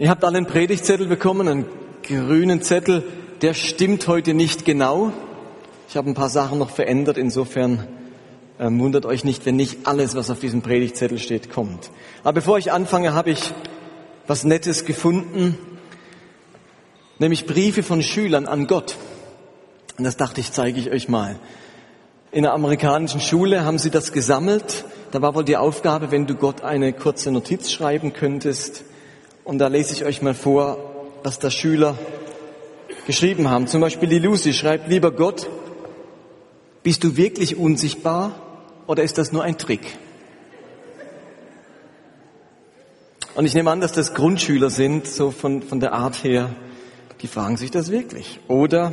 Ihr habt alle einen Predigtzettel bekommen, einen grünen Zettel. Der stimmt heute nicht genau. Ich habe ein paar Sachen noch verändert. Insofern äh, wundert euch nicht, wenn nicht alles, was auf diesem Predigtzettel steht, kommt. Aber bevor ich anfange, habe ich was Nettes gefunden, nämlich Briefe von Schülern an Gott. Und das dachte ich, zeige ich euch mal. In der amerikanischen Schule haben sie das gesammelt. Da war wohl die Aufgabe, wenn du Gott eine kurze Notiz schreiben könntest, und da lese ich euch mal vor, was da Schüler geschrieben haben. Zum Beispiel die Lucy schreibt, lieber Gott, bist du wirklich unsichtbar oder ist das nur ein Trick? Und ich nehme an, dass das Grundschüler sind, so von, von der Art her, die fragen sich das wirklich. Oder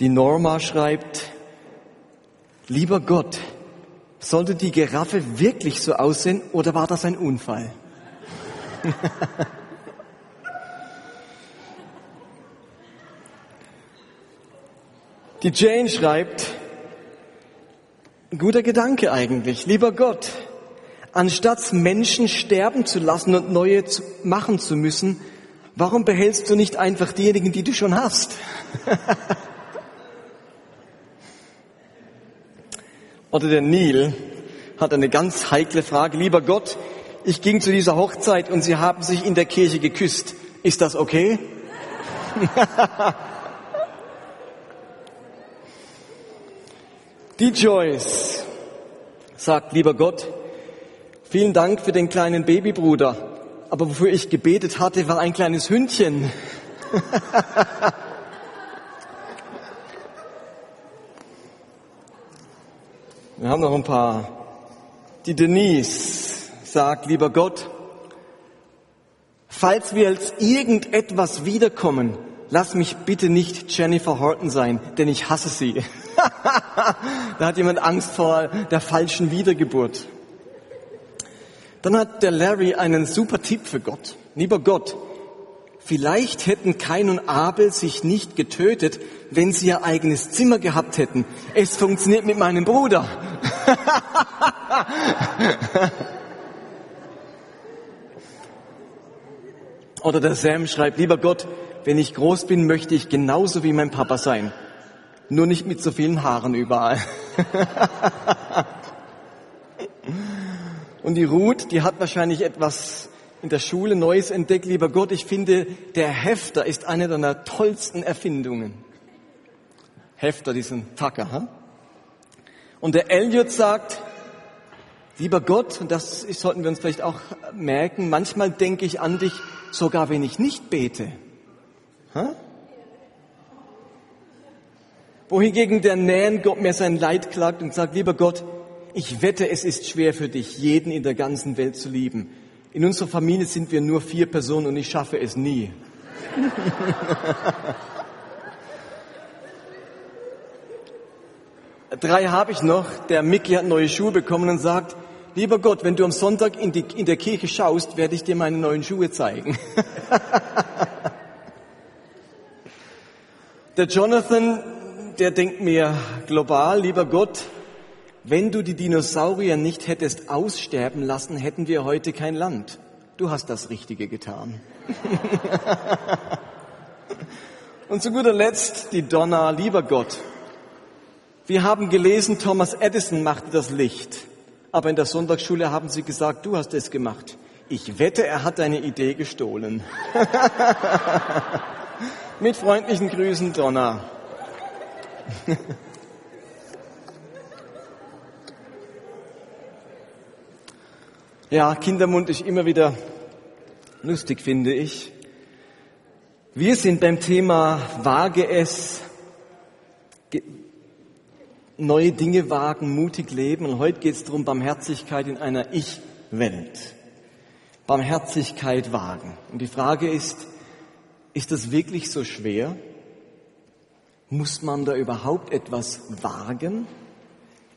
die Norma schreibt, lieber Gott, sollte die Giraffe wirklich so aussehen oder war das ein Unfall? Die Jane schreibt, guter Gedanke eigentlich, lieber Gott, anstatt Menschen sterben zu lassen und neue zu machen zu müssen, warum behältst du nicht einfach diejenigen, die du schon hast? Oder der Neil hat eine ganz heikle Frage, lieber Gott, ich ging zu dieser Hochzeit und sie haben sich in der Kirche geküsst. Ist das okay? Die Joyce sagt, lieber Gott, vielen Dank für den kleinen Babybruder, aber wofür ich gebetet hatte, war ein kleines Hündchen. Wir haben noch ein paar. Die Denise sagt, lieber Gott, falls wir als irgendetwas wiederkommen, lass mich bitte nicht Jennifer Horton sein, denn ich hasse sie. da hat jemand Angst vor der falschen Wiedergeburt. Dann hat der Larry einen super Tipp für Gott. Lieber Gott, vielleicht hätten Kain und Abel sich nicht getötet, wenn sie ihr eigenes Zimmer gehabt hätten. Es funktioniert mit meinem Bruder. Oder der Sam schreibt, lieber Gott, wenn ich groß bin, möchte ich genauso wie mein Papa sein. Nur nicht mit so vielen Haaren überall. Und die Ruth, die hat wahrscheinlich etwas in der Schule Neues entdeckt. Lieber Gott, ich finde, der Hefter ist eine deiner tollsten Erfindungen. Hefter, diesen Tacker. Hm? Und der Elliot sagt, lieber Gott, und das sollten wir uns vielleicht auch merken, manchmal denke ich an dich, sogar wenn ich nicht bete. Ha? Wohingegen der Nähen Gott mir sein Leid klagt und sagt, lieber Gott, ich wette, es ist schwer für dich, jeden in der ganzen Welt zu lieben. In unserer Familie sind wir nur vier Personen und ich schaffe es nie. Drei habe ich noch. Der Mickey hat neue Schuhe bekommen und sagt, lieber Gott, wenn du am Sonntag in, die, in der Kirche schaust, werde ich dir meine neuen Schuhe zeigen. der Jonathan, der denkt mir global, lieber Gott, wenn du die Dinosaurier nicht hättest aussterben lassen, hätten wir heute kein Land. Du hast das Richtige getan. Und zu guter Letzt die Donna, lieber Gott. Wir haben gelesen, Thomas Edison machte das Licht. Aber in der Sonntagsschule haben sie gesagt, du hast es gemacht. Ich wette, er hat deine Idee gestohlen. Mit freundlichen Grüßen, Donna. ja, Kindermund ist immer wieder lustig, finde ich. Wir sind beim Thema Wage es, neue Dinge wagen, mutig leben. Und heute geht es darum, Barmherzigkeit in einer Ich-Welt. Barmherzigkeit wagen. Und die Frage ist, ist das wirklich so schwer? Muss man da überhaupt etwas wagen?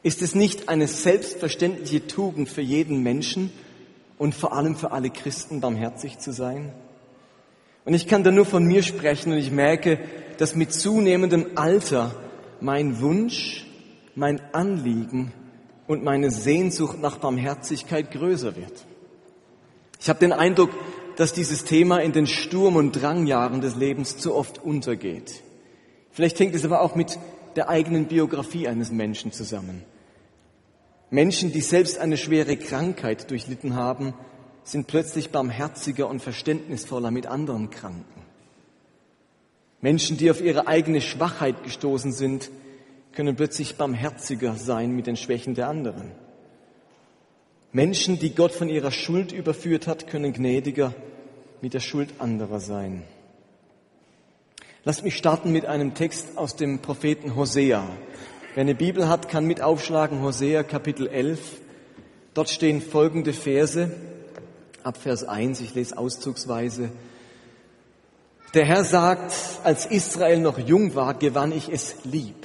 Ist es nicht eine selbstverständliche Tugend für jeden Menschen und vor allem für alle Christen, barmherzig zu sein? Und ich kann da nur von mir sprechen und ich merke, dass mit zunehmendem Alter mein Wunsch, mein Anliegen und meine Sehnsucht nach Barmherzigkeit größer wird. Ich habe den Eindruck, dass dieses Thema in den Sturm- und Drangjahren des Lebens zu oft untergeht. Vielleicht hängt es aber auch mit der eigenen Biografie eines Menschen zusammen. Menschen, die selbst eine schwere Krankheit durchlitten haben, sind plötzlich barmherziger und verständnisvoller mit anderen Kranken. Menschen, die auf ihre eigene Schwachheit gestoßen sind, können plötzlich barmherziger sein mit den Schwächen der anderen. Menschen, die Gott von ihrer Schuld überführt hat, können gnädiger mit der Schuld anderer sein. Lasst mich starten mit einem Text aus dem Propheten Hosea. Wer eine Bibel hat, kann mit aufschlagen Hosea Kapitel 11. Dort stehen folgende Verse ab Vers 1, ich lese auszugsweise. Der Herr sagt, als Israel noch jung war, gewann ich es lieb.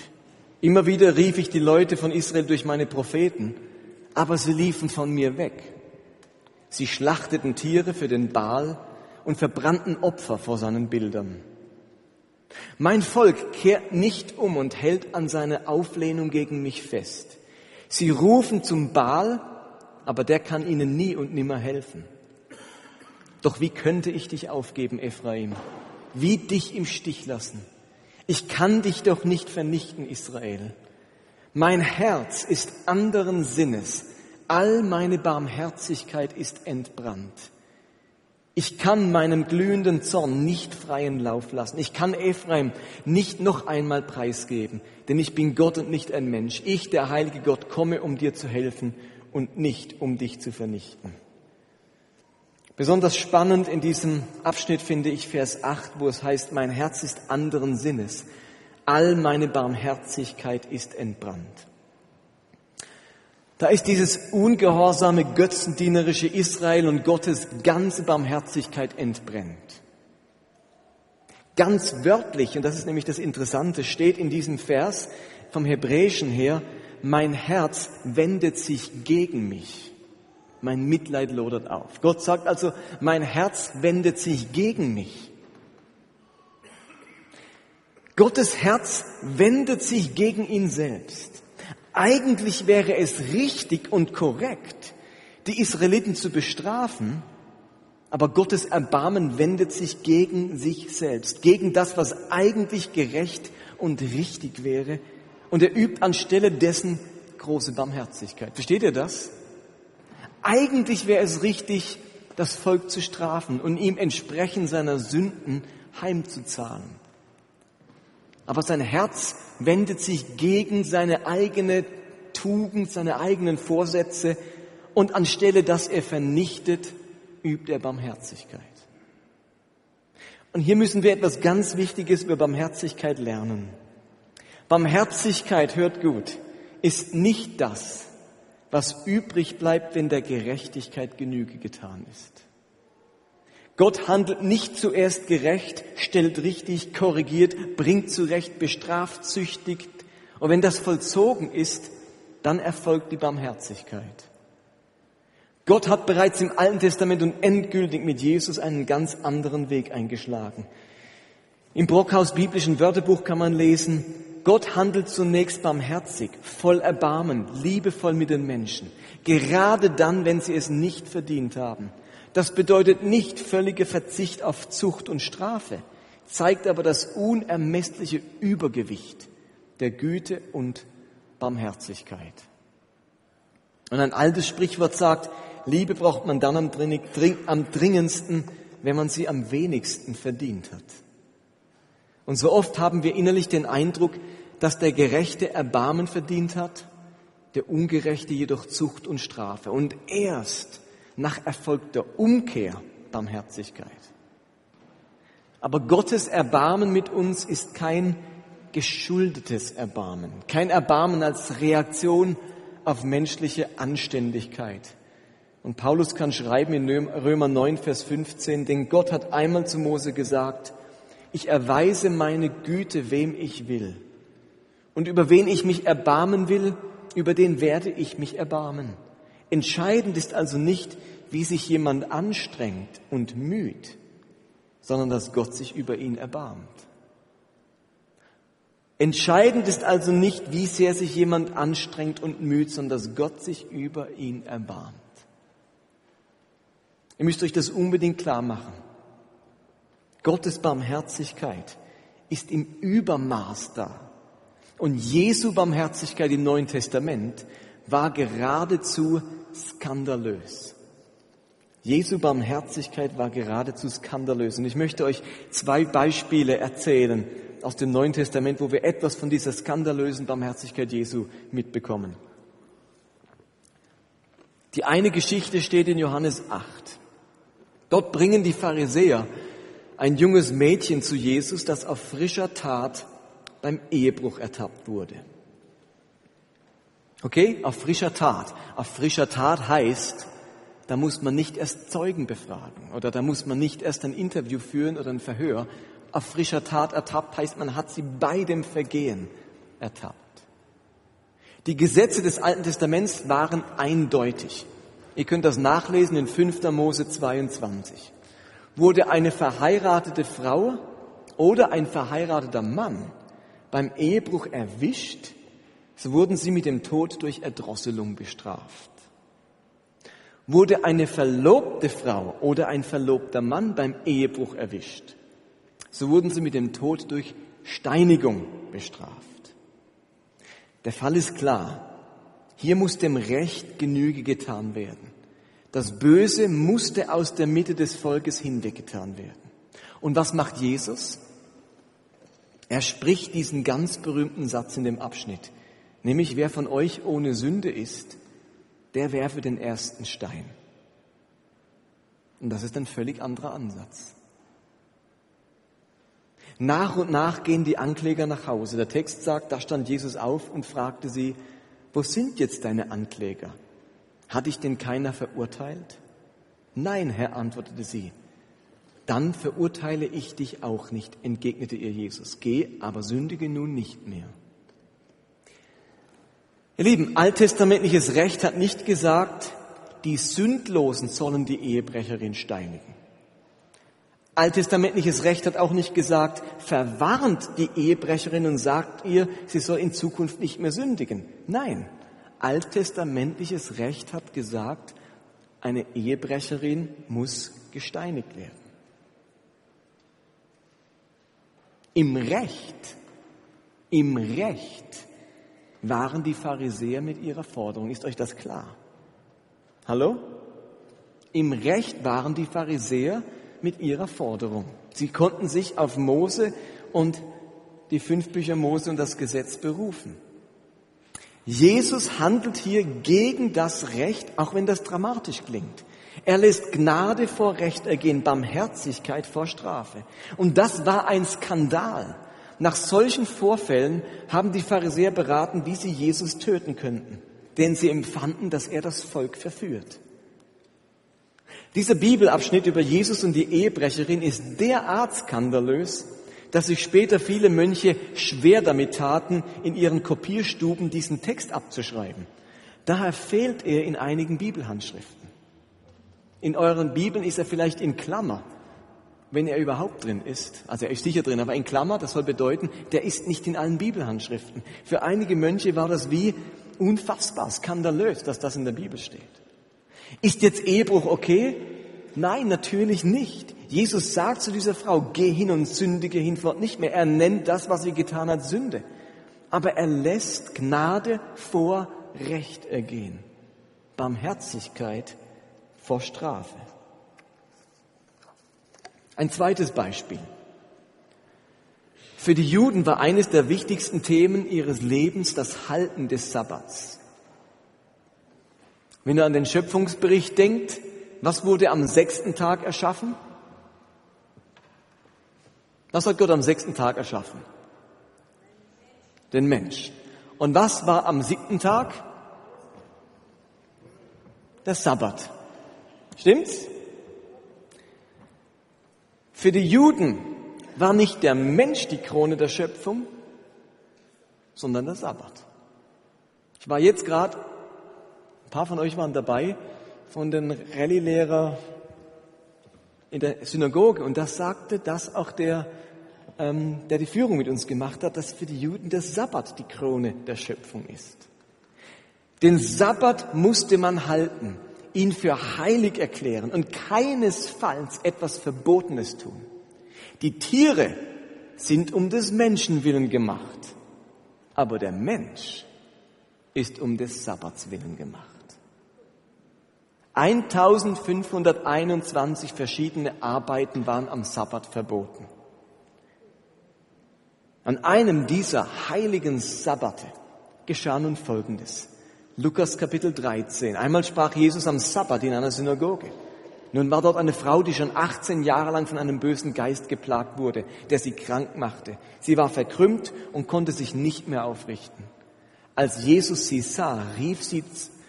Immer wieder rief ich die Leute von Israel durch meine Propheten aber sie liefen von mir weg. Sie schlachteten Tiere für den Baal und verbrannten Opfer vor seinen Bildern. Mein Volk kehrt nicht um und hält an seine Auflehnung gegen mich fest. Sie rufen zum Baal, aber der kann ihnen nie und nimmer helfen. Doch wie könnte ich dich aufgeben, Ephraim? Wie dich im Stich lassen? Ich kann dich doch nicht vernichten, Israel. Mein Herz ist anderen Sinnes, all meine Barmherzigkeit ist entbrannt. Ich kann meinem glühenden Zorn nicht freien Lauf lassen. Ich kann Ephraim nicht noch einmal preisgeben, denn ich bin Gott und nicht ein Mensch. Ich, der heilige Gott, komme, um dir zu helfen und nicht, um dich zu vernichten. Besonders spannend in diesem Abschnitt finde ich Vers 8, wo es heißt, mein Herz ist anderen Sinnes all meine Barmherzigkeit ist entbrannt. Da ist dieses ungehorsame, götzendienerische Israel und Gottes ganze Barmherzigkeit entbrennt. Ganz wörtlich, und das ist nämlich das Interessante, steht in diesem Vers vom Hebräischen her, mein Herz wendet sich gegen mich. Mein Mitleid lodert auf. Gott sagt also, mein Herz wendet sich gegen mich. Gottes Herz wendet sich gegen ihn selbst. Eigentlich wäre es richtig und korrekt, die Israeliten zu bestrafen, aber Gottes Erbarmen wendet sich gegen sich selbst, gegen das, was eigentlich gerecht und richtig wäre, und er übt anstelle dessen große Barmherzigkeit. Versteht ihr das? Eigentlich wäre es richtig, das Volk zu strafen und ihm entsprechend seiner Sünden heimzuzahlen aber sein Herz wendet sich gegen seine eigene Tugend, seine eigenen Vorsätze und anstelle, dass er vernichtet, übt er Barmherzigkeit. Und hier müssen wir etwas ganz Wichtiges über Barmherzigkeit lernen. Barmherzigkeit, hört gut, ist nicht das, was übrig bleibt, wenn der Gerechtigkeit Genüge getan ist. Gott handelt nicht zuerst gerecht, stellt richtig, korrigiert, bringt zurecht, bestraft, züchtigt. Und wenn das vollzogen ist, dann erfolgt die Barmherzigkeit. Gott hat bereits im Alten Testament und endgültig mit Jesus einen ganz anderen Weg eingeschlagen. Im Brockhaus biblischen Wörterbuch kann man lesen, Gott handelt zunächst barmherzig, voll Erbarmen, liebevoll mit den Menschen, gerade dann, wenn sie es nicht verdient haben. Das bedeutet nicht völlige Verzicht auf Zucht und Strafe, zeigt aber das unermessliche Übergewicht der Güte und Barmherzigkeit. Und ein altes Sprichwort sagt, Liebe braucht man dann am, dringendsten, wenn man sie am wenigsten verdient hat. Und so oft haben wir innerlich den Eindruck, dass der Gerechte Erbarmen verdient hat, der Ungerechte jedoch Zucht und Strafe. Und erst nach erfolgter Umkehr Barmherzigkeit. Aber Gottes Erbarmen mit uns ist kein geschuldetes Erbarmen, kein Erbarmen als Reaktion auf menschliche Anständigkeit. Und Paulus kann schreiben in Römer 9, Vers 15, denn Gott hat einmal zu Mose gesagt, ich erweise meine Güte, wem ich will. Und über wen ich mich erbarmen will, über den werde ich mich erbarmen. Entscheidend ist also nicht, wie sich jemand anstrengt und müht, sondern dass Gott sich über ihn erbarmt. Entscheidend ist also nicht, wie sehr sich jemand anstrengt und müht, sondern dass Gott sich über ihn erbarmt. Ihr müsst euch das unbedingt klar machen. Gottes Barmherzigkeit ist im Übermaß da. Und Jesu Barmherzigkeit im Neuen Testament war geradezu skandalös. Jesu Barmherzigkeit war geradezu skandalös. Und ich möchte euch zwei Beispiele erzählen aus dem Neuen Testament, wo wir etwas von dieser skandalösen Barmherzigkeit Jesu mitbekommen. Die eine Geschichte steht in Johannes 8. Dort bringen die Pharisäer ein junges Mädchen zu Jesus, das auf frischer Tat beim Ehebruch ertappt wurde. Okay, auf frischer Tat. Auf frischer Tat heißt, da muss man nicht erst Zeugen befragen oder da muss man nicht erst ein Interview führen oder ein Verhör. Auf frischer Tat ertappt heißt, man hat sie bei dem Vergehen ertappt. Die Gesetze des Alten Testaments waren eindeutig. Ihr könnt das nachlesen in 5. Mose 22. Wurde eine verheiratete Frau oder ein verheirateter Mann beim Ehebruch erwischt, so wurden sie mit dem Tod durch Erdrosselung bestraft. Wurde eine verlobte Frau oder ein verlobter Mann beim Ehebruch erwischt, so wurden sie mit dem Tod durch Steinigung bestraft. Der Fall ist klar. Hier muss dem Recht Genüge getan werden. Das Böse musste aus der Mitte des Volkes hinweggetan werden. Und was macht Jesus? Er spricht diesen ganz berühmten Satz in dem Abschnitt, nämlich wer von euch ohne Sünde ist, der werfe den ersten Stein. Und das ist ein völlig anderer Ansatz. Nach und nach gehen die Ankläger nach Hause. Der Text sagt, da stand Jesus auf und fragte sie, wo sind jetzt deine Ankläger? Hat dich denn keiner verurteilt? Nein, Herr, antwortete sie. Dann verurteile ich dich auch nicht, entgegnete ihr Jesus. Geh, aber sündige nun nicht mehr. Ihr Lieben, alttestamentliches Recht hat nicht gesagt, die Sündlosen sollen die Ehebrecherin steinigen. Alttestamentliches Recht hat auch nicht gesagt, verwarnt die Ehebrecherin und sagt ihr, sie soll in Zukunft nicht mehr sündigen. Nein, alttestamentliches Recht hat gesagt, eine Ehebrecherin muss gesteinigt werden. Im Recht, im Recht waren die Pharisäer mit ihrer Forderung. Ist euch das klar? Hallo? Im Recht waren die Pharisäer mit ihrer Forderung. Sie konnten sich auf Mose und die fünf Bücher Mose und das Gesetz berufen. Jesus handelt hier gegen das Recht, auch wenn das dramatisch klingt. Er lässt Gnade vor Recht ergehen, Barmherzigkeit vor Strafe. Und das war ein Skandal. Nach solchen Vorfällen haben die Pharisäer beraten, wie sie Jesus töten könnten, denn sie empfanden, dass er das Volk verführt. Dieser Bibelabschnitt über Jesus und die Ehebrecherin ist derart skandalös, dass sich später viele Mönche schwer damit taten, in ihren Kopierstuben diesen Text abzuschreiben. Daher fehlt er in einigen Bibelhandschriften. In euren Bibeln ist er vielleicht in Klammer, wenn er überhaupt drin ist. Also er ist sicher drin, aber in Klammer, das soll bedeuten, der ist nicht in allen Bibelhandschriften. Für einige Mönche war das wie unfassbar, skandalös, dass das in der Bibel steht. Ist jetzt Ehebruch okay? Nein, natürlich nicht. Jesus sagt zu dieser Frau, geh hin und sündige hinfort nicht mehr. Er nennt das, was sie getan hat, Sünde. Aber er lässt Gnade vor Recht ergehen. Barmherzigkeit vor Strafe. Ein zweites Beispiel. Für die Juden war eines der wichtigsten Themen ihres Lebens das Halten des Sabbats. Wenn ihr an den Schöpfungsbericht denkt, was wurde am sechsten Tag erschaffen? Was hat Gott am sechsten Tag erschaffen? Den Mensch. Und was war am siebten Tag? Der Sabbat. Stimmt's? Für die Juden war nicht der Mensch die Krone der Schöpfung, sondern der Sabbat. Ich war jetzt gerade, ein paar von euch waren dabei, von den Rallye-Lehrer in der Synagoge und das sagte, dass auch der, ähm, der die Führung mit uns gemacht hat, dass für die Juden der Sabbat die Krone der Schöpfung ist. Den Sabbat musste man halten. Ihn für heilig erklären und keinesfalls etwas Verbotenes tun. Die Tiere sind um des Menschen willen gemacht, aber der Mensch ist um des Sabbats willen gemacht. 1521 verschiedene Arbeiten waren am Sabbat verboten. An einem dieser heiligen Sabbate geschah nun Folgendes. Lukas Kapitel 13. Einmal sprach Jesus am Sabbat in einer Synagoge. Nun war dort eine Frau, die schon 18 Jahre lang von einem bösen Geist geplagt wurde, der sie krank machte. Sie war verkrümmt und konnte sich nicht mehr aufrichten. Als Jesus sie sah, rief, sie,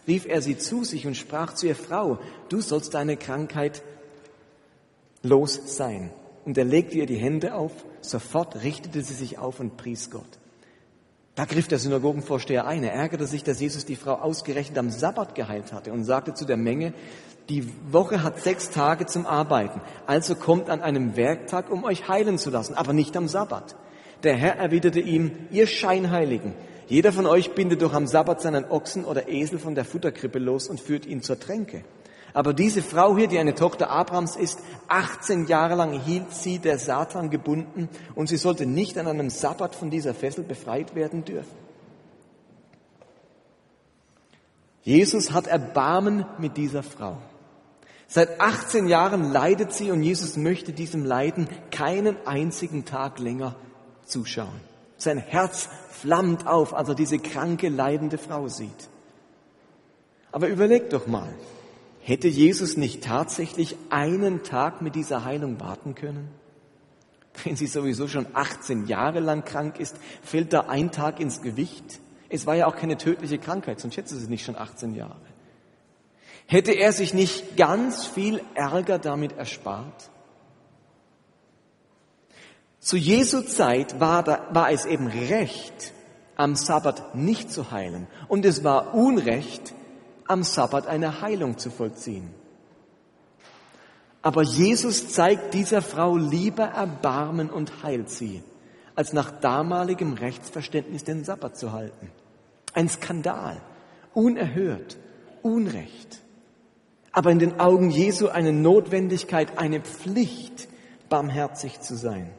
rief er sie zu sich und sprach zu ihr, Frau, du sollst deine Krankheit los sein. Und er legte ihr die Hände auf, sofort richtete sie sich auf und pries Gott. Da griff der Synagogenvorsteher ein. Er ärgerte sich, dass Jesus die Frau ausgerechnet am Sabbat geheilt hatte und sagte zu der Menge, die Woche hat sechs Tage zum Arbeiten, also kommt an einem Werktag, um euch heilen zu lassen, aber nicht am Sabbat. Der Herr erwiderte ihm, ihr Scheinheiligen, jeder von euch bindet doch am Sabbat seinen Ochsen oder Esel von der Futterkrippe los und führt ihn zur Tränke. Aber diese Frau hier, die eine Tochter Abrahams ist, 18 Jahre lang hielt sie der Satan gebunden und sie sollte nicht an einem Sabbat von dieser Fessel befreit werden dürfen. Jesus hat Erbarmen mit dieser Frau. Seit 18 Jahren leidet sie und Jesus möchte diesem Leiden keinen einzigen Tag länger zuschauen. Sein Herz flammt auf, als er diese kranke, leidende Frau sieht. Aber überleg doch mal, hätte Jesus nicht tatsächlich einen Tag mit dieser Heilung warten können? Wenn sie sowieso schon 18 Jahre lang krank ist, fällt da ein Tag ins Gewicht? Es war ja auch keine tödliche Krankheit, sonst hätte sie nicht schon 18 Jahre. Hätte er sich nicht ganz viel Ärger damit erspart? Zu Jesu Zeit war, da, war es eben recht, am Sabbat nicht zu heilen. Und es war Unrecht, am Sabbat eine Heilung zu vollziehen. Aber Jesus zeigt dieser Frau lieber Erbarmen und heilt sie, als nach damaligem Rechtsverständnis den Sabbat zu halten. Ein Skandal, unerhört, Unrecht. Aber in den Augen Jesu eine Notwendigkeit, eine Pflicht, barmherzig zu sein.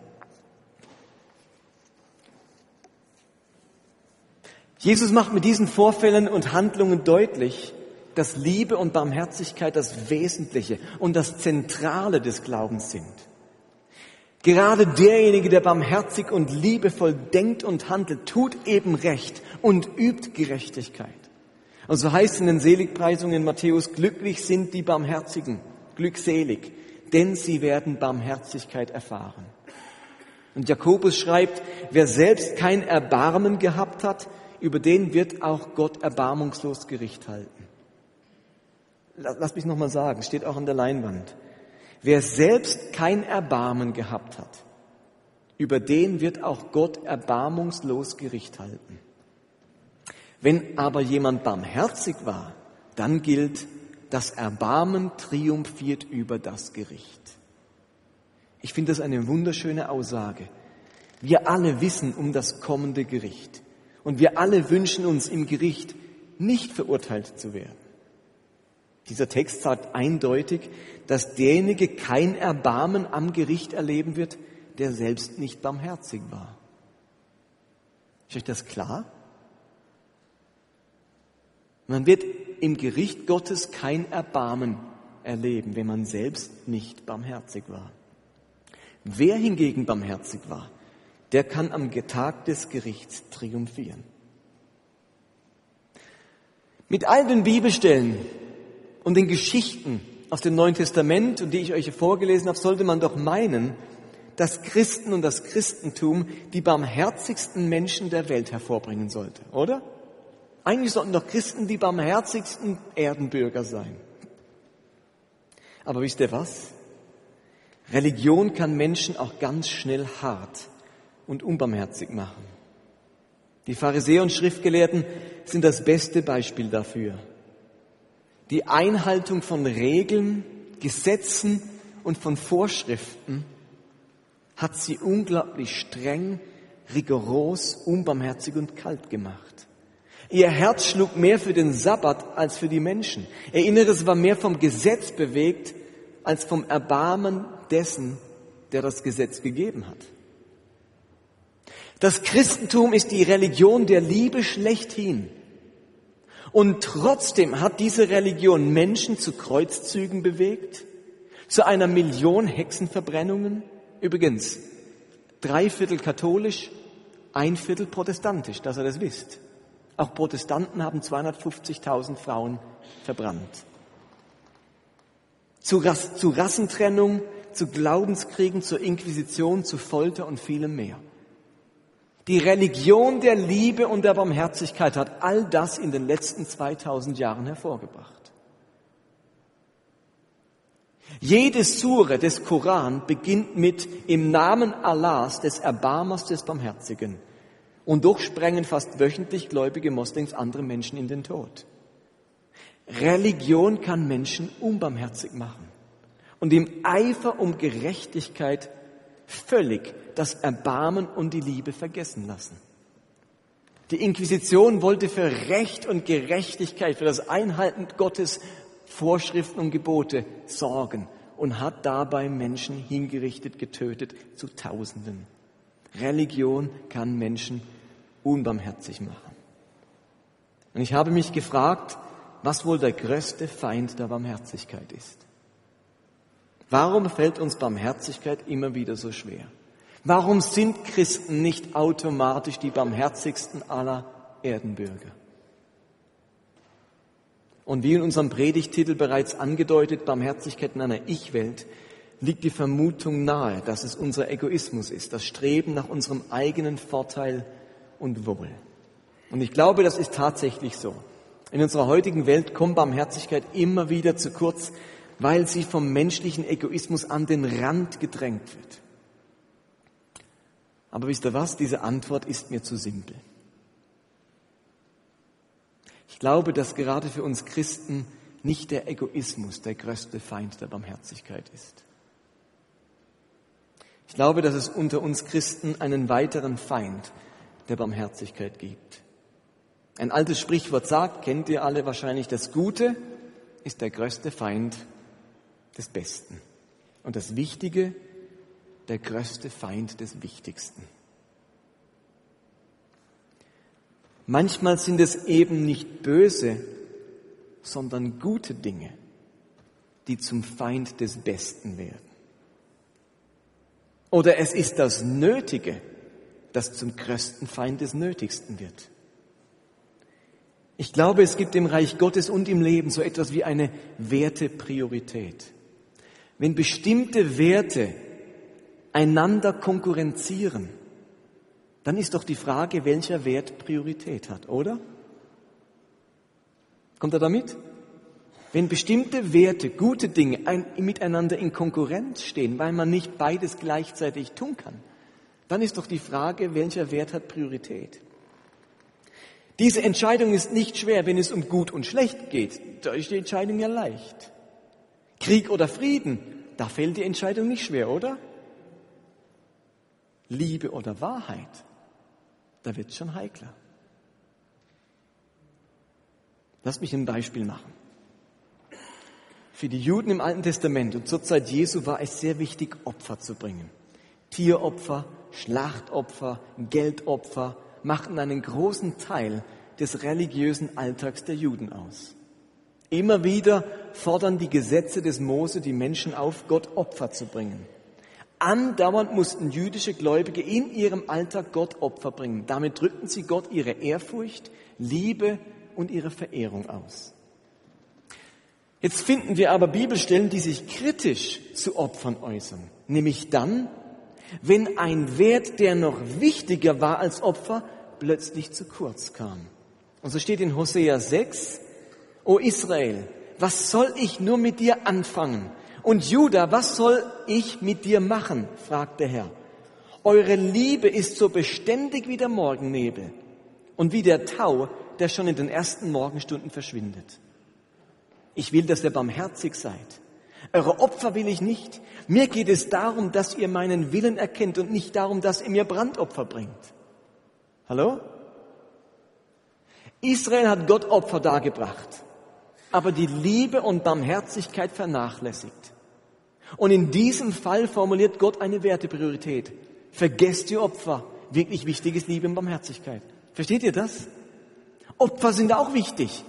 Jesus macht mit diesen Vorfällen und Handlungen deutlich, dass Liebe und Barmherzigkeit das Wesentliche und das Zentrale des Glaubens sind. Gerade derjenige, der barmherzig und liebevoll denkt und handelt, tut eben Recht und übt Gerechtigkeit. Und so heißt in den Seligpreisungen Matthäus, glücklich sind die Barmherzigen, glückselig, denn sie werden Barmherzigkeit erfahren. Und Jakobus schreibt, wer selbst kein Erbarmen gehabt hat, über den wird auch Gott erbarmungslos Gericht halten. Lass mich nochmal sagen, steht auch an der Leinwand. Wer selbst kein Erbarmen gehabt hat, über den wird auch Gott erbarmungslos Gericht halten. Wenn aber jemand barmherzig war, dann gilt, das Erbarmen triumphiert über das Gericht. Ich finde das eine wunderschöne Aussage. Wir alle wissen um das kommende Gericht. Und wir alle wünschen uns im Gericht nicht verurteilt zu werden. Dieser Text sagt eindeutig, dass derjenige kein Erbarmen am Gericht erleben wird, der selbst nicht barmherzig war. Ist euch das klar? Man wird im Gericht Gottes kein Erbarmen erleben, wenn man selbst nicht barmherzig war. Wer hingegen barmherzig war, der kann am Tag des Gerichts triumphieren. Mit all den Bibelstellen und den Geschichten aus dem Neuen Testament und die ich euch vorgelesen habe, sollte man doch meinen, dass Christen und das Christentum die barmherzigsten Menschen der Welt hervorbringen sollte, oder? Eigentlich sollten doch Christen die barmherzigsten Erdenbürger sein. Aber wisst ihr was? Religion kann Menschen auch ganz schnell hart und unbarmherzig machen. Die Pharisäer und Schriftgelehrten sind das beste Beispiel dafür. Die Einhaltung von Regeln, Gesetzen und von Vorschriften hat sie unglaublich streng, rigoros, unbarmherzig und kalt gemacht. Ihr Herz schlug mehr für den Sabbat als für die Menschen. Ihr Inneres war mehr vom Gesetz bewegt als vom Erbarmen dessen, der das Gesetz gegeben hat. Das Christentum ist die Religion der Liebe schlechthin. Und trotzdem hat diese Religion Menschen zu Kreuzzügen bewegt, zu einer Million Hexenverbrennungen. Übrigens, drei Viertel katholisch, ein Viertel protestantisch, dass ihr das wisst. Auch Protestanten haben 250.000 Frauen verbrannt. Zu, Rass, zu Rassentrennung, zu Glaubenskriegen, zur Inquisition, zu Folter und vielem mehr. Die Religion der Liebe und der Barmherzigkeit hat all das in den letzten 2000 Jahren hervorgebracht. Jede Sure des Koran beginnt mit im Namen Allahs, des Erbarmers, des Barmherzigen. Und doch sprengen fast wöchentlich gläubige Moslems andere Menschen in den Tod. Religion kann Menschen unbarmherzig machen und im Eifer um Gerechtigkeit völlig das Erbarmen und die Liebe vergessen lassen. Die Inquisition wollte für Recht und Gerechtigkeit, für das Einhalten Gottes Vorschriften und Gebote sorgen und hat dabei Menschen hingerichtet, getötet zu Tausenden. Religion kann Menschen unbarmherzig machen. Und ich habe mich gefragt, was wohl der größte Feind der Barmherzigkeit ist. Warum fällt uns Barmherzigkeit immer wieder so schwer? Warum sind Christen nicht automatisch die barmherzigsten aller Erdenbürger? Und wie in unserem Predigtitel bereits angedeutet, Barmherzigkeit in einer Ich-Welt, liegt die Vermutung nahe, dass es unser Egoismus ist, das Streben nach unserem eigenen Vorteil und Wohl. Und ich glaube, das ist tatsächlich so. In unserer heutigen Welt kommt Barmherzigkeit immer wieder zu kurz, weil sie vom menschlichen Egoismus an den Rand gedrängt wird. Aber wisst ihr was? Diese Antwort ist mir zu simpel. Ich glaube, dass gerade für uns Christen nicht der Egoismus der größte Feind der Barmherzigkeit ist. Ich glaube, dass es unter uns Christen einen weiteren Feind der Barmherzigkeit gibt. Ein altes Sprichwort sagt, kennt ihr alle wahrscheinlich, das Gute ist der größte Feind des Besten. Und das Wichtige der größte Feind des Wichtigsten. Manchmal sind es eben nicht böse, sondern gute Dinge, die zum Feind des Besten werden. Oder es ist das Nötige, das zum größten Feind des Nötigsten wird. Ich glaube, es gibt im Reich Gottes und im Leben so etwas wie eine Wertepriorität. Wenn bestimmte Werte einander konkurrenzieren, dann ist doch die Frage, welcher Wert Priorität hat, oder? Kommt er damit? Wenn bestimmte Werte, gute Dinge ein, miteinander in Konkurrenz stehen, weil man nicht beides gleichzeitig tun kann, dann ist doch die Frage, welcher Wert hat Priorität? Diese Entscheidung ist nicht schwer, wenn es um gut und schlecht geht. Da ist die Entscheidung ja leicht. Krieg oder Frieden, da fällt die Entscheidung nicht schwer, oder? Liebe oder Wahrheit, da wird es schon heikler. Lass mich ein Beispiel machen. Für die Juden im Alten Testament und zur Zeit Jesu war es sehr wichtig, Opfer zu bringen. Tieropfer, Schlachtopfer, Geldopfer machten einen großen Teil des religiösen Alltags der Juden aus. Immer wieder fordern die Gesetze des Mose die Menschen auf, Gott Opfer zu bringen. Andauernd mussten jüdische Gläubige in ihrem Alltag Gott Opfer bringen. Damit drückten sie Gott ihre Ehrfurcht, Liebe und ihre Verehrung aus. Jetzt finden wir aber Bibelstellen, die sich kritisch zu Opfern äußern. Nämlich dann, wenn ein Wert, der noch wichtiger war als Opfer, plötzlich zu kurz kam. Und so steht in Hosea 6, O Israel, was soll ich nur mit dir anfangen? Und Judah, was soll ich mit dir machen? fragt der Herr. Eure Liebe ist so beständig wie der Morgennebel und wie der Tau, der schon in den ersten Morgenstunden verschwindet. Ich will, dass ihr barmherzig seid. Eure Opfer will ich nicht. Mir geht es darum, dass ihr meinen Willen erkennt und nicht darum, dass ihr mir Brandopfer bringt. Hallo? Israel hat Gott Opfer dargebracht, aber die Liebe und Barmherzigkeit vernachlässigt. Und in diesem Fall formuliert Gott eine Wertepriorität. Vergesst die Opfer. Wirklich wichtig ist Liebe und Barmherzigkeit. Versteht ihr das? Opfer sind auch wichtig.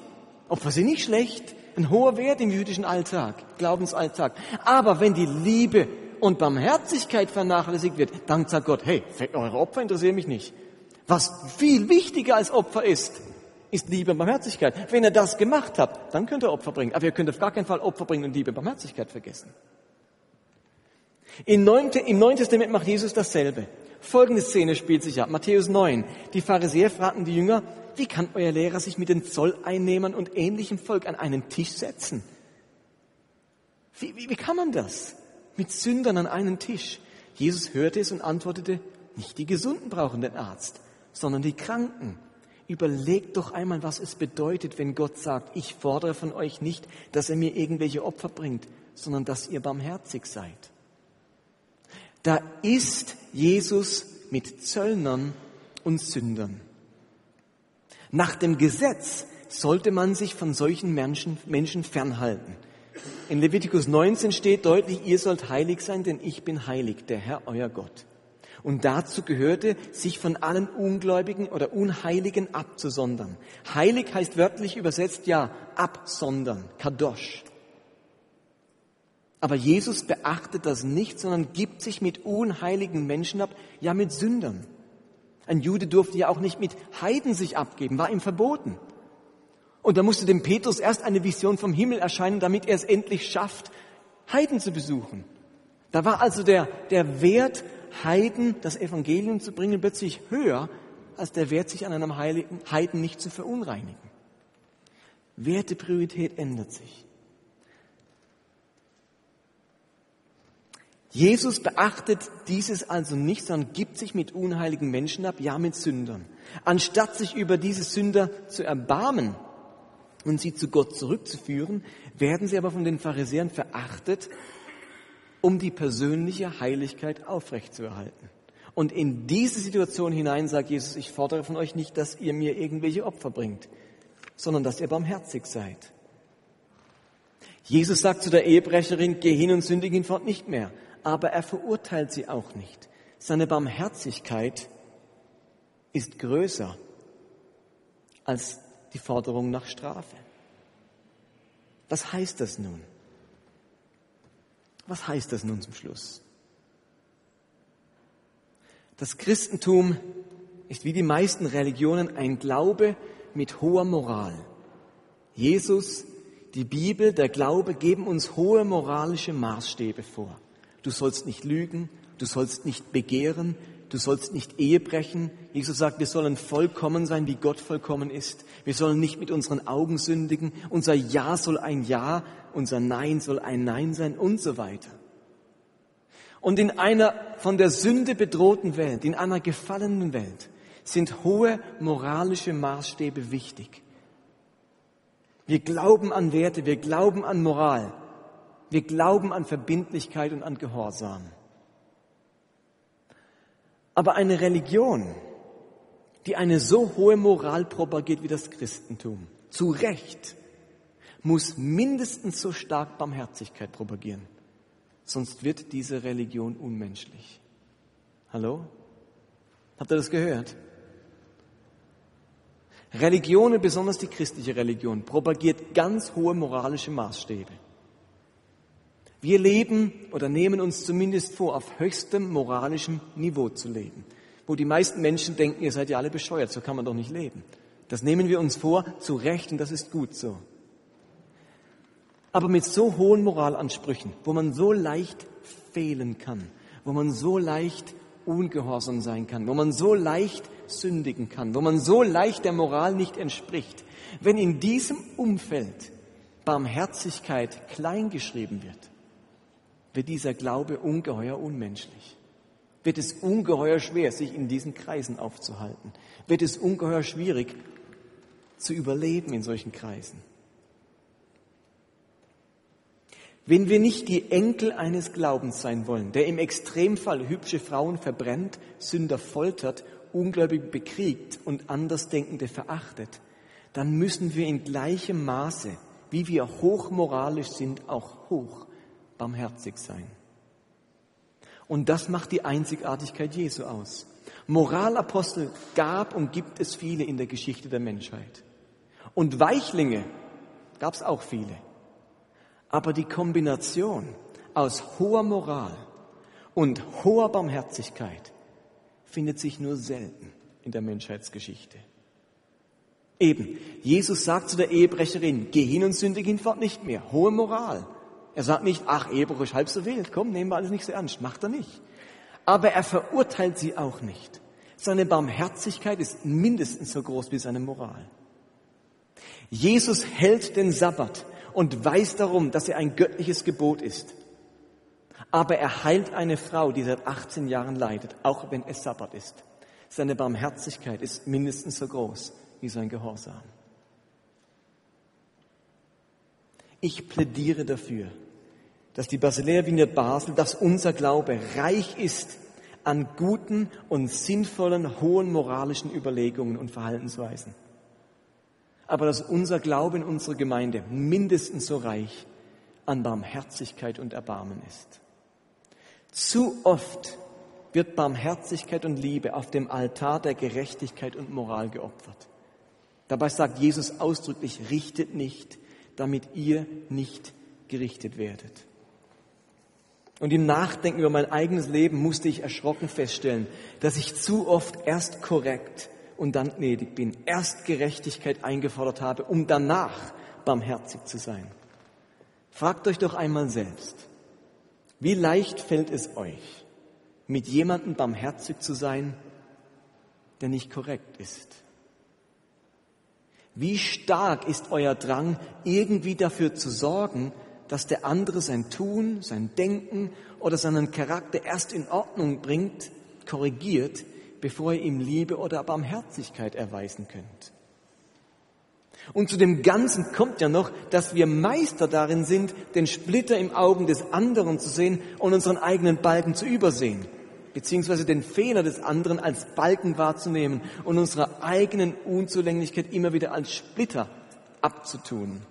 Opfer sind nicht schlecht. Ein hoher Wert im jüdischen Alltag, Glaubensalltag. Aber wenn die Liebe und Barmherzigkeit vernachlässigt wird, dann sagt Gott, hey, eure Opfer interessieren mich nicht. Was viel wichtiger als Opfer ist, ist Liebe und Barmherzigkeit. Wenn ihr das gemacht habt, dann könnt ihr Opfer bringen. Aber ihr könnt auf gar keinen Fall Opfer bringen und Liebe und Barmherzigkeit vergessen. Im Neuen, Im Neuen Testament macht Jesus dasselbe. Folgende Szene spielt sich ab. Matthäus 9. Die Pharisäer fragten die Jünger, wie kann euer Lehrer sich mit den Zolleinnehmern und ähnlichem Volk an einen Tisch setzen? Wie, wie, wie kann man das? Mit Sündern an einen Tisch. Jesus hörte es und antwortete, nicht die Gesunden brauchen den Arzt, sondern die Kranken. Überlegt doch einmal, was es bedeutet, wenn Gott sagt, ich fordere von euch nicht, dass er mir irgendwelche Opfer bringt, sondern dass ihr barmherzig seid. Da ist Jesus mit Zöllnern und Sündern. Nach dem Gesetz sollte man sich von solchen Menschen, Menschen fernhalten. In Levitikus 19 steht deutlich, ihr sollt heilig sein, denn ich bin heilig, der Herr euer Gott. Und dazu gehörte, sich von allen Ungläubigen oder Unheiligen abzusondern. Heilig heißt wörtlich übersetzt ja absondern, kadosh. Aber Jesus beachtet das nicht, sondern gibt sich mit unheiligen Menschen ab, ja mit Sündern. Ein Jude durfte ja auch nicht mit Heiden sich abgeben, war ihm verboten. Und da musste dem Petrus erst eine Vision vom Himmel erscheinen, damit er es endlich schafft, Heiden zu besuchen. Da war also der, der Wert, Heiden das Evangelium zu bringen, plötzlich höher als der Wert, sich an einem Heiden nicht zu verunreinigen. Wertepriorität ändert sich. Jesus beachtet dieses also nicht, sondern gibt sich mit unheiligen Menschen ab, ja mit Sündern. Anstatt sich über diese Sünder zu erbarmen und sie zu Gott zurückzuführen, werden sie aber von den Pharisäern verachtet, um die persönliche Heiligkeit aufrechtzuerhalten. Und in diese Situation hinein sagt Jesus, ich fordere von euch nicht, dass ihr mir irgendwelche Opfer bringt, sondern dass ihr barmherzig seid. Jesus sagt zu der Ehebrecherin, geh hin und sündige ihn fort nicht mehr aber er verurteilt sie auch nicht. Seine Barmherzigkeit ist größer als die Forderung nach Strafe. Was heißt das nun? Was heißt das nun zum Schluss? Das Christentum ist wie die meisten Religionen ein Glaube mit hoher Moral. Jesus, die Bibel, der Glaube geben uns hohe moralische Maßstäbe vor. Du sollst nicht lügen, du sollst nicht begehren, du sollst nicht Ehe brechen. Jesus sagt, wir sollen vollkommen sein, wie Gott vollkommen ist. Wir sollen nicht mit unseren Augen sündigen. Unser Ja soll ein Ja, unser Nein soll ein Nein sein und so weiter. Und in einer von der Sünde bedrohten Welt, in einer gefallenen Welt, sind hohe moralische Maßstäbe wichtig. Wir glauben an Werte, wir glauben an Moral. Wir glauben an Verbindlichkeit und an Gehorsam. Aber eine Religion, die eine so hohe Moral propagiert wie das Christentum, zu Recht, muss mindestens so stark Barmherzigkeit propagieren. Sonst wird diese Religion unmenschlich. Hallo? Habt ihr das gehört? Religionen, besonders die christliche Religion, propagiert ganz hohe moralische Maßstäbe. Wir leben oder nehmen uns zumindest vor, auf höchstem moralischem Niveau zu leben, wo die meisten Menschen denken, ihr seid ja alle bescheuert, so kann man doch nicht leben. Das nehmen wir uns vor, zu Recht, und das ist gut so. Aber mit so hohen Moralansprüchen, wo man so leicht fehlen kann, wo man so leicht ungehorsam sein kann, wo man so leicht sündigen kann, wo man so leicht der Moral nicht entspricht, wenn in diesem Umfeld Barmherzigkeit kleingeschrieben wird, wird dieser Glaube ungeheuer unmenschlich. Wird es ungeheuer schwer, sich in diesen Kreisen aufzuhalten. Wird es ungeheuer schwierig zu überleben in solchen Kreisen. Wenn wir nicht die Enkel eines Glaubens sein wollen, der im Extremfall hübsche Frauen verbrennt, Sünder foltert, Ungläubige bekriegt und Andersdenkende verachtet, dann müssen wir in gleichem Maße, wie wir hochmoralisch sind, auch hoch barmherzig sein. Und das macht die Einzigartigkeit Jesu aus. Moralapostel gab und gibt es viele in der Geschichte der Menschheit. Und Weichlinge gab es auch viele. Aber die Kombination aus hoher Moral und hoher Barmherzigkeit findet sich nur selten in der Menschheitsgeschichte. Eben, Jesus sagt zu der Ehebrecherin, geh hin und sündige hinfort nicht mehr. Hohe Moral. Er sagt nicht, ach, Ehebruch ist halb so wild, komm, nehmen wir alles nicht so ernst. Macht er nicht. Aber er verurteilt sie auch nicht. Seine Barmherzigkeit ist mindestens so groß wie seine Moral. Jesus hält den Sabbat und weiß darum, dass er ein göttliches Gebot ist. Aber er heilt eine Frau, die seit 18 Jahren leidet, auch wenn es Sabbat ist. Seine Barmherzigkeit ist mindestens so groß wie sein Gehorsam. Ich plädiere dafür, dass die Basilea Vineyard Basel, dass unser Glaube reich ist an guten und sinnvollen, hohen moralischen Überlegungen und Verhaltensweisen. Aber dass unser Glaube in unserer Gemeinde mindestens so reich an Barmherzigkeit und Erbarmen ist. Zu oft wird Barmherzigkeit und Liebe auf dem Altar der Gerechtigkeit und Moral geopfert. Dabei sagt Jesus ausdrücklich, richtet nicht, damit ihr nicht gerichtet werdet. Und im Nachdenken über mein eigenes Leben musste ich erschrocken feststellen, dass ich zu oft erst korrekt und dann gnädig bin, erst Gerechtigkeit eingefordert habe, um danach barmherzig zu sein. Fragt euch doch einmal selbst, wie leicht fällt es euch, mit jemandem barmherzig zu sein, der nicht korrekt ist? Wie stark ist euer Drang, irgendwie dafür zu sorgen, dass der andere sein Tun, sein Denken oder seinen Charakter erst in Ordnung bringt, korrigiert, bevor ihr ihm Liebe oder Barmherzigkeit erweisen könnt. Und zu dem Ganzen kommt ja noch, dass wir Meister darin sind, den Splitter im Augen des anderen zu sehen und unseren eigenen Balken zu übersehen, beziehungsweise den Fehler des anderen als Balken wahrzunehmen und unsere eigenen Unzulänglichkeit immer wieder als Splitter abzutun.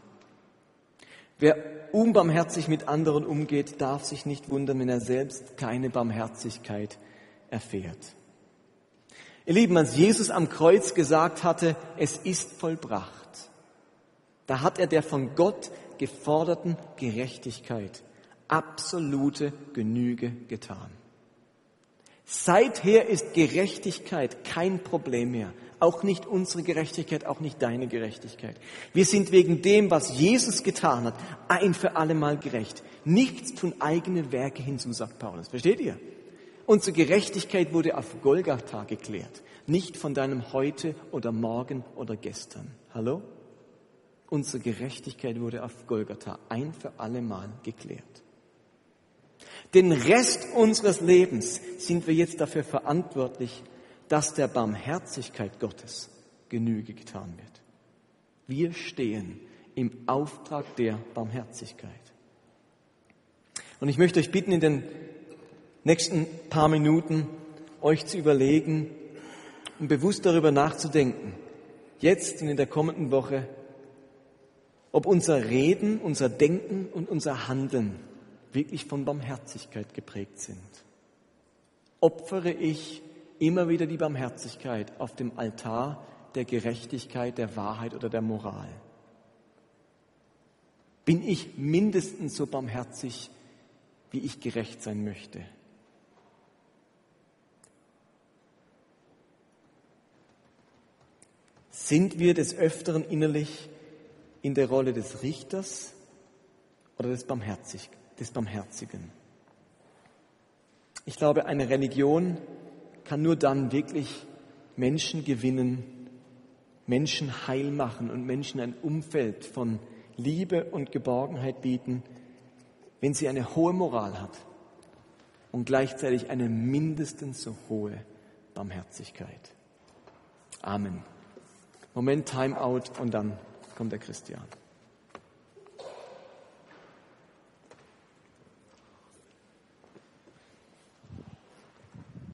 Wer unbarmherzig mit anderen umgeht, darf sich nicht wundern, wenn er selbst keine Barmherzigkeit erfährt. Ihr Lieben, als Jesus am Kreuz gesagt hatte, es ist vollbracht, da hat er der von Gott geforderten Gerechtigkeit absolute Genüge getan. Seither ist Gerechtigkeit kein Problem mehr. Auch nicht unsere Gerechtigkeit, auch nicht deine Gerechtigkeit. Wir sind wegen dem, was Jesus getan hat, ein für alle Mal gerecht. Nichts tun eigene Werke hinzu, sagt Paulus. Versteht ihr? Unsere Gerechtigkeit wurde auf Golgatha geklärt, nicht von deinem heute oder morgen oder gestern. Hallo? Unsere Gerechtigkeit wurde auf Golgatha ein für alle Mal geklärt. Den Rest unseres Lebens sind wir jetzt dafür verantwortlich, dass der Barmherzigkeit Gottes Genüge getan wird. Wir stehen im Auftrag der Barmherzigkeit. Und ich möchte euch bitten, in den nächsten paar Minuten euch zu überlegen und bewusst darüber nachzudenken, jetzt und in der kommenden Woche, ob unser Reden, unser Denken und unser Handeln wirklich von Barmherzigkeit geprägt sind. Opfere ich immer wieder die Barmherzigkeit auf dem Altar der Gerechtigkeit, der Wahrheit oder der Moral? Bin ich mindestens so barmherzig, wie ich gerecht sein möchte? Sind wir des Öfteren innerlich in der Rolle des Richters oder des, Barmherzig, des Barmherzigen. Ich glaube, eine Religion kann nur dann wirklich Menschen gewinnen, Menschen heil machen und Menschen ein Umfeld von Liebe und Geborgenheit bieten, wenn sie eine hohe Moral hat und gleichzeitig eine mindestens so hohe Barmherzigkeit. Amen. Moment Timeout und dann kommt der Christian.